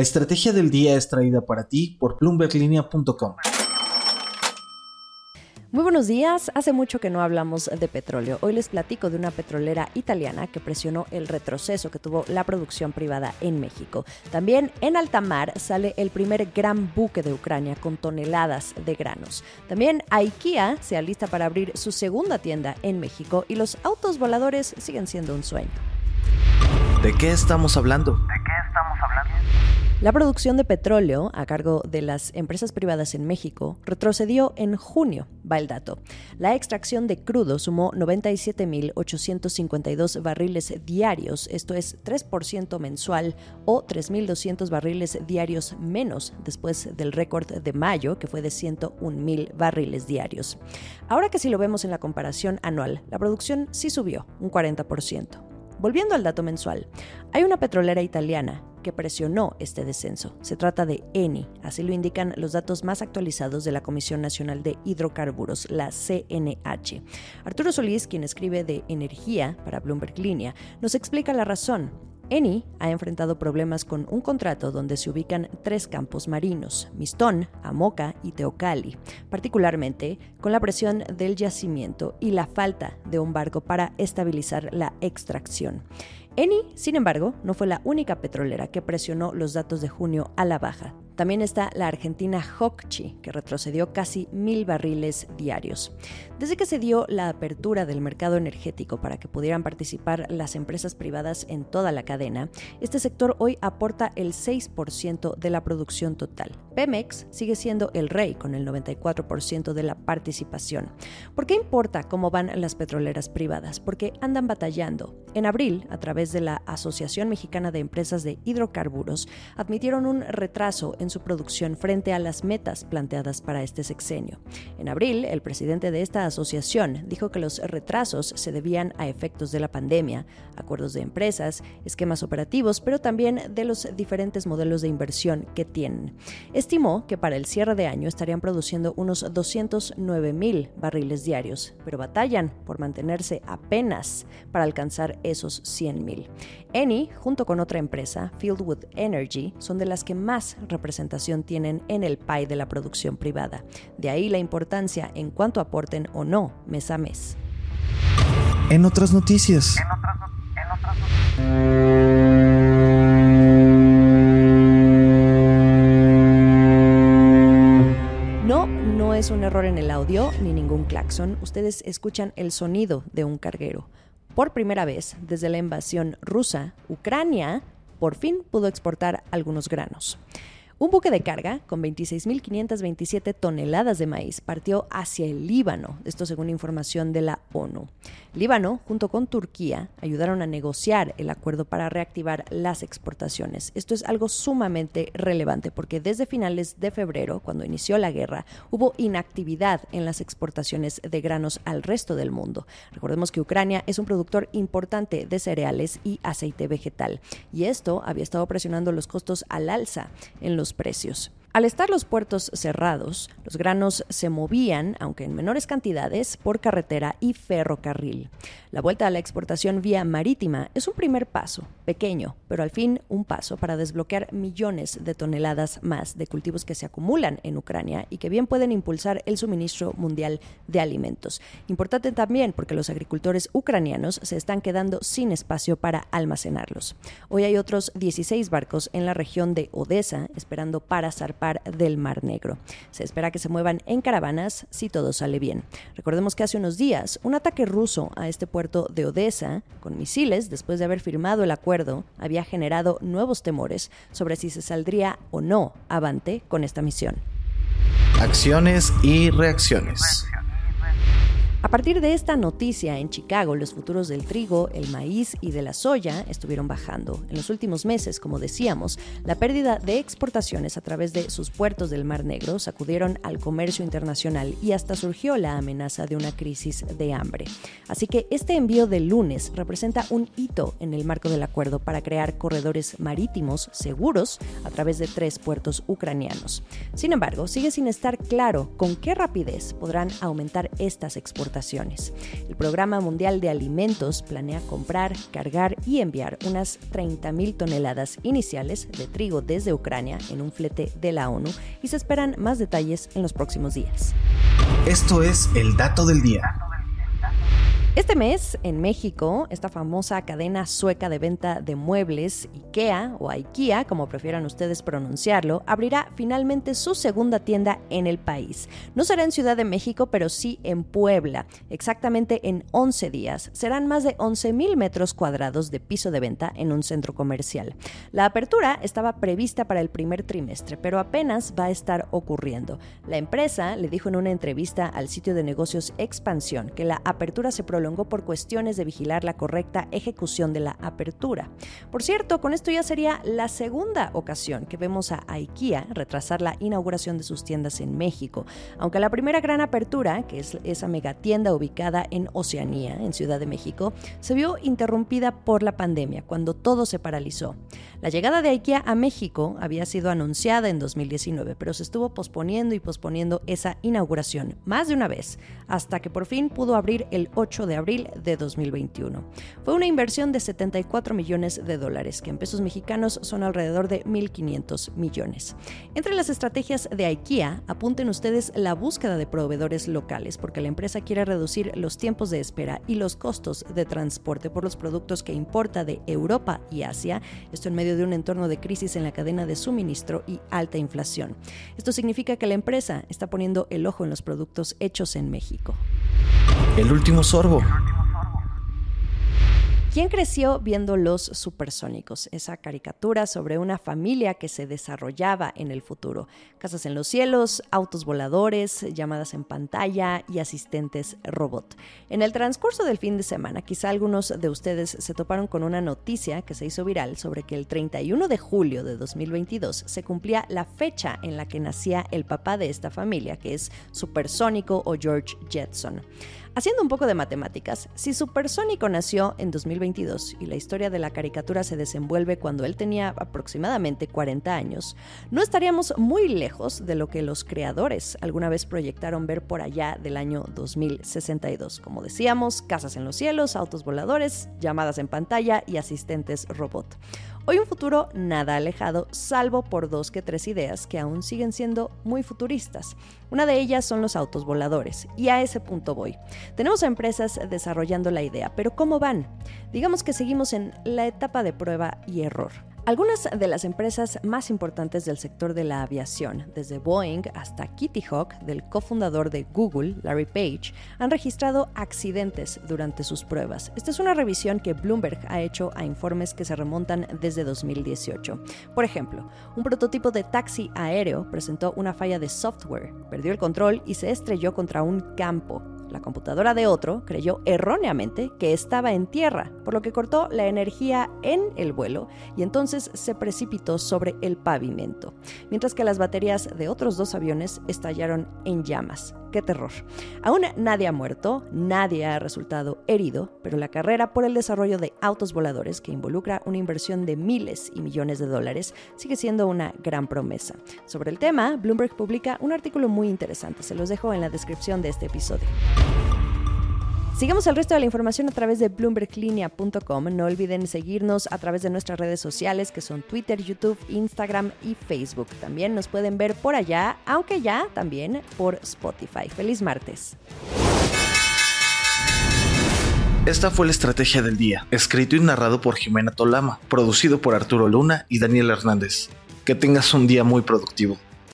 La estrategia del día es traída para ti por bloomberglinea.com. Muy buenos días. Hace mucho que no hablamos de petróleo. Hoy les platico de una petrolera italiana que presionó el retroceso que tuvo la producción privada en México. También en alta mar sale el primer gran buque de Ucrania con toneladas de granos. También IKEA se alista para abrir su segunda tienda en México y los autos voladores siguen siendo un sueño. ¿De qué estamos hablando? La producción de petróleo a cargo de las empresas privadas en México retrocedió en junio, va el dato. La extracción de crudo sumó 97.852 barriles diarios, esto es 3% mensual o 3.200 barriles diarios menos después del récord de mayo, que fue de 101.000 barriles diarios. Ahora que si lo vemos en la comparación anual, la producción sí subió un 40%. Volviendo al dato mensual, hay una petrolera italiana que presionó este descenso. Se trata de Eni, así lo indican los datos más actualizados de la Comisión Nacional de Hidrocarburos, la CNH. Arturo Solís, quien escribe de energía para Bloomberg Línea, nos explica la razón. Eni ha enfrentado problemas con un contrato donde se ubican tres campos marinos, Mistón, Amoca y Teocali, particularmente con la presión del yacimiento y la falta de un barco para estabilizar la extracción. Eni, sin embargo, no fue la única petrolera que presionó los datos de junio a la baja. También está la argentina Hokchi, que retrocedió casi mil barriles diarios. Desde que se dio la apertura del mercado energético para que pudieran participar las empresas privadas en toda la cadena, este sector hoy aporta el 6% de la producción total. Pemex sigue siendo el rey con el 94% de la participación. ¿Por qué importa cómo van las petroleras privadas? Porque andan batallando. En abril, a través de la Asociación Mexicana de Empresas de Hidrocarburos, admitieron un retraso en su producción frente a las metas planteadas para este sexenio. En abril, el presidente de esta asociación dijo que los retrasos se debían a efectos de la pandemia, acuerdos de empresas, esquemas operativos, pero también de los diferentes modelos de inversión que tienen. Estimó que para el cierre de año estarían produciendo unos 209 mil barriles diarios, pero batallan por mantenerse apenas para alcanzar esos 100 mil. Eni, junto con otra empresa, Fieldwood Energy, son de las que más representación tienen en el PAI de la producción privada. De ahí la importancia en cuanto aporten o no mes a mes. En otras noticias. No, no es un error en el audio ni ningún claxon. Ustedes escuchan el sonido de un carguero. Por primera vez desde la invasión rusa, Ucrania por fin pudo exportar algunos granos. Un buque de carga con 26.527 toneladas de maíz partió hacia el Líbano, esto según información de la ONU. Líbano, junto con Turquía, ayudaron a negociar el acuerdo para reactivar las exportaciones. Esto es algo sumamente relevante porque desde finales de febrero, cuando inició la guerra, hubo inactividad en las exportaciones de granos al resto del mundo. Recordemos que Ucrania es un productor importante de cereales y aceite vegetal, y esto había estado presionando los costos al alza en los precios. Al estar los puertos cerrados, los granos se movían, aunque en menores cantidades, por carretera y ferrocarril. La vuelta a la exportación vía marítima es un primer paso, pequeño, pero al fin un paso para desbloquear millones de toneladas más de cultivos que se acumulan en Ucrania y que bien pueden impulsar el suministro mundial de alimentos. Importante también porque los agricultores ucranianos se están quedando sin espacio para almacenarlos. Hoy hay otros 16 barcos en la región de Odessa esperando para zarpar del Mar Negro. Se espera que se muevan en caravanas si todo sale bien. Recordemos que hace unos días un ataque ruso a este puerto de Odessa con misiles, después de haber firmado el acuerdo, había generado nuevos temores sobre si se saldría o no avante con esta misión. Acciones y reacciones. A partir de esta noticia, en Chicago los futuros del trigo, el maíz y de la soya estuvieron bajando. En los últimos meses, como decíamos, la pérdida de exportaciones a través de sus puertos del Mar Negro sacudieron al comercio internacional y hasta surgió la amenaza de una crisis de hambre. Así que este envío del lunes representa un hito en el marco del acuerdo para crear corredores marítimos seguros a través de tres puertos ucranianos. Sin embargo, sigue sin estar claro con qué rapidez podrán aumentar estas exportaciones El Programa Mundial de Alimentos planea comprar, cargar y enviar unas 30.000 toneladas iniciales de trigo desde Ucrania en un flete de la ONU y se esperan más detalles en los próximos días. Esto es el dato del día. Este mes, en México, esta famosa cadena sueca de venta de muebles, IKEA o IKEA, como prefieran ustedes pronunciarlo, abrirá finalmente su segunda tienda en el país. No será en Ciudad de México, pero sí en Puebla, exactamente en 11 días. Serán más de 11 mil metros cuadrados de piso de venta en un centro comercial. La apertura estaba prevista para el primer trimestre, pero apenas va a estar ocurriendo. La empresa le dijo en una entrevista al sitio de negocios Expansión que la apertura se prolongó por cuestiones de vigilar la correcta ejecución de la apertura. Por cierto, con esto ya sería la segunda ocasión que vemos a IKEA retrasar la inauguración de sus tiendas en México, aunque la primera gran apertura, que es esa megatienda ubicada en Oceanía, en Ciudad de México, se vio interrumpida por la pandemia, cuando todo se paralizó. La llegada de IKEA a México había sido anunciada en 2019, pero se estuvo posponiendo y posponiendo esa inauguración más de una vez, hasta que por fin pudo abrir el 8 de abril de 2021. Fue una inversión de 74 millones de dólares, que en pesos mexicanos son alrededor de 1.500 millones. Entre las estrategias de IKEA, apunten ustedes la búsqueda de proveedores locales, porque la empresa quiere reducir los tiempos de espera y los costos de transporte por los productos que importa de Europa y Asia, esto en medio de un entorno de crisis en la cadena de suministro y alta inflación. Esto significa que la empresa está poniendo el ojo en los productos hechos en México. El último sorbo. ¿Quién creció viendo Los Supersónicos? Esa caricatura sobre una familia que se desarrollaba en el futuro. Casas en los cielos, autos voladores, llamadas en pantalla y asistentes robot. En el transcurso del fin de semana, quizá algunos de ustedes se toparon con una noticia que se hizo viral sobre que el 31 de julio de 2022 se cumplía la fecha en la que nacía el papá de esta familia, que es Supersónico o George Jetson. Haciendo un poco de matemáticas, si Supersónico nació en 2022 y la historia de la caricatura se desenvuelve cuando él tenía aproximadamente 40 años, no estaríamos muy lejos de lo que los creadores alguna vez proyectaron ver por allá del año 2062. Como decíamos, casas en los cielos, autos voladores, llamadas en pantalla y asistentes robot. Hoy un futuro nada alejado, salvo por dos que tres ideas que aún siguen siendo muy futuristas. Una de ellas son los autos voladores, y a ese punto voy. Tenemos empresas desarrollando la idea, pero ¿cómo van? Digamos que seguimos en la etapa de prueba y error. Algunas de las empresas más importantes del sector de la aviación, desde Boeing hasta Kitty Hawk, del cofundador de Google, Larry Page, han registrado accidentes durante sus pruebas. Esta es una revisión que Bloomberg ha hecho a informes que se remontan desde 2018. Por ejemplo, un prototipo de taxi aéreo presentó una falla de software, perdió el control y se estrelló contra un campo. La computadora de otro creyó erróneamente que estaba en tierra, por lo que cortó la energía en el vuelo y entonces se precipitó sobre el pavimento, mientras que las baterías de otros dos aviones estallaron en llamas. ¡Qué terror! Aún nadie ha muerto, nadie ha resultado herido, pero la carrera por el desarrollo de autos voladores, que involucra una inversión de miles y millones de dólares, sigue siendo una gran promesa. Sobre el tema, Bloomberg publica un artículo muy interesante, se los dejo en la descripción de este episodio. Sigamos el resto de la información a través de bloomberglinea.com. No olviden seguirnos a través de nuestras redes sociales que son Twitter, YouTube, Instagram y Facebook. También nos pueden ver por allá, aunque ya también por Spotify. Feliz martes. Esta fue la estrategia del día, escrito y narrado por Jimena Tolama, producido por Arturo Luna y Daniel Hernández. Que tengas un día muy productivo.